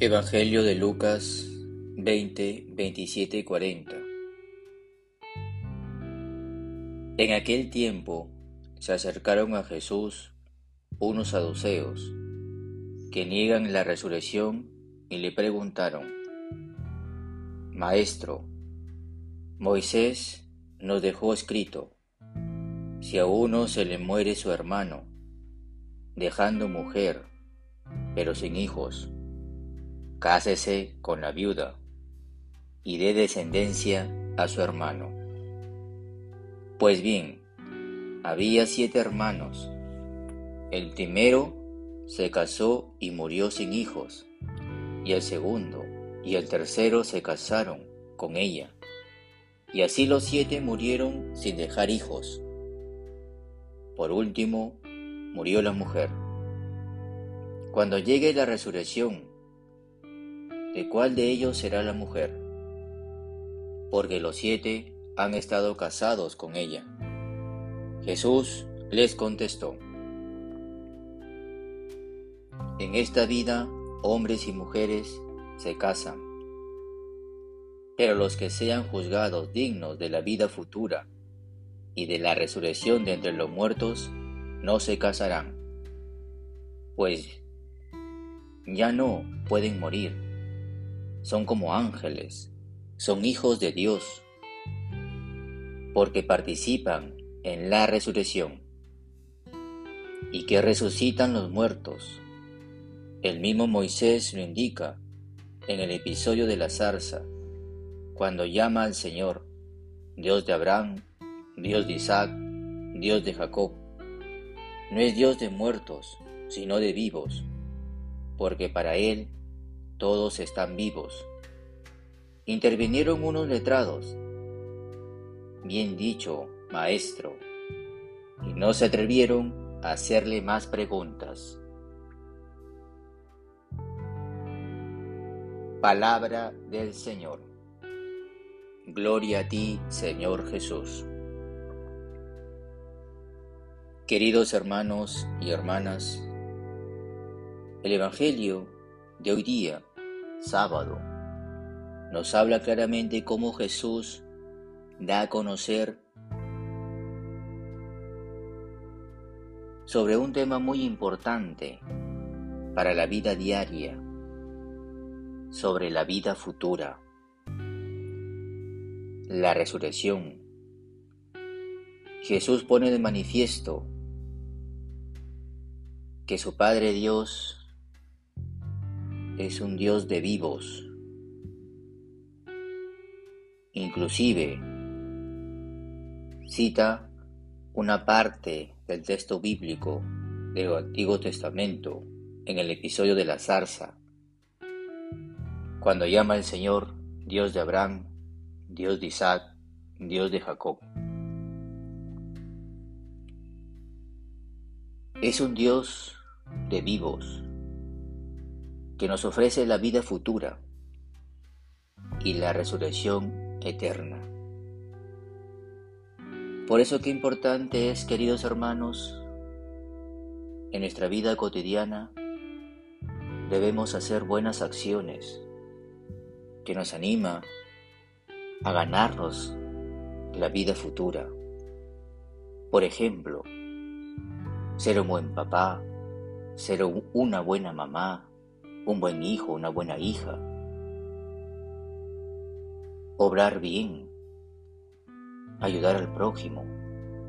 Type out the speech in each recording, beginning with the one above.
Evangelio de Lucas 20, 27 y 40 En aquel tiempo se acercaron a Jesús unos saduceos que niegan la resurrección y le preguntaron, Maestro, Moisés nos dejó escrito, si a uno se le muere su hermano, dejando mujer, pero sin hijos, cásese con la viuda y dé descendencia a su hermano. Pues bien, había siete hermanos. El primero se casó y murió sin hijos, y el segundo y el tercero se casaron con ella, y así los siete murieron sin dejar hijos. Por último, murió la mujer. Cuando llegue la resurrección, ¿de cuál de ellos será la mujer? Porque los siete han estado casados con ella. Jesús les contestó, En esta vida hombres y mujeres se casan, pero los que sean juzgados dignos de la vida futura y de la resurrección de entre los muertos, no se casarán, pues ya no pueden morir son como ángeles, son hijos de Dios, porque participan en la resurrección. ¿Y que resucitan los muertos? El mismo Moisés lo indica en el episodio de la zarza, cuando llama al Señor, Dios de Abraham, Dios de Isaac, Dios de Jacob. No es Dios de muertos, sino de vivos, porque para Él todos están vivos. Intervinieron unos letrados. Bien dicho, maestro. Y no se atrevieron a hacerle más preguntas. Palabra del Señor. Gloria a ti, Señor Jesús. Queridos hermanos y hermanas, el Evangelio de hoy día sábado, nos habla claramente cómo Jesús da a conocer sobre un tema muy importante para la vida diaria, sobre la vida futura, la resurrección. Jesús pone de manifiesto que su Padre Dios es un Dios de vivos. Inclusive cita una parte del texto bíblico del Antiguo Testamento en el episodio de la zarza, cuando llama al Señor Dios de Abraham, Dios de Isaac, Dios de Jacob. Es un Dios de vivos, que nos ofrece la vida futura y la resurrección eterna. Por eso qué importante es, queridos hermanos, en nuestra vida cotidiana debemos hacer buenas acciones que nos anima a ganarnos la vida futura. Por ejemplo, ser un buen papá, ser una buena mamá, un buen hijo, una buena hija. Obrar bien, ayudar al prójimo,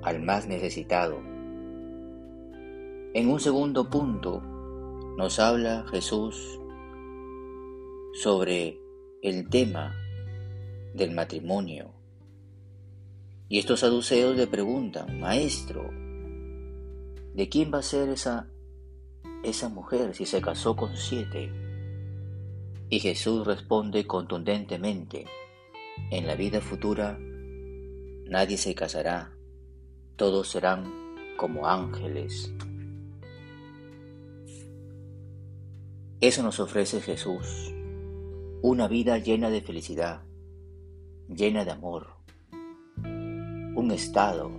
al más necesitado. En un segundo punto nos habla Jesús sobre el tema del matrimonio. Y estos saduceos le preguntan, Maestro, ¿de quién va a ser esa esa mujer si se casó con siete? Y Jesús responde contundentemente, en la vida futura nadie se casará, todos serán como ángeles. Eso nos ofrece Jesús, una vida llena de felicidad, llena de amor, un estado,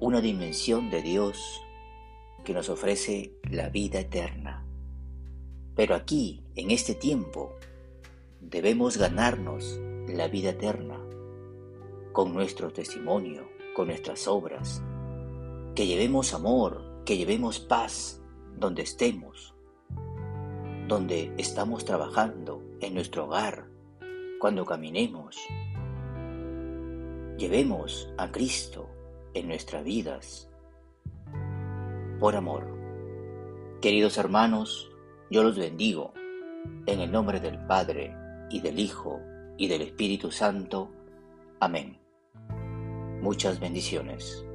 una dimensión de Dios que nos ofrece la vida eterna. Pero aquí, en este tiempo, debemos ganarnos la vida eterna con nuestro testimonio, con nuestras obras, que llevemos amor, que llevemos paz donde estemos, donde estamos trabajando, en nuestro hogar, cuando caminemos. Llevemos a Cristo en nuestras vidas por amor. Queridos hermanos, yo los bendigo en el nombre del Padre y del Hijo y del Espíritu Santo. Amén. Muchas bendiciones.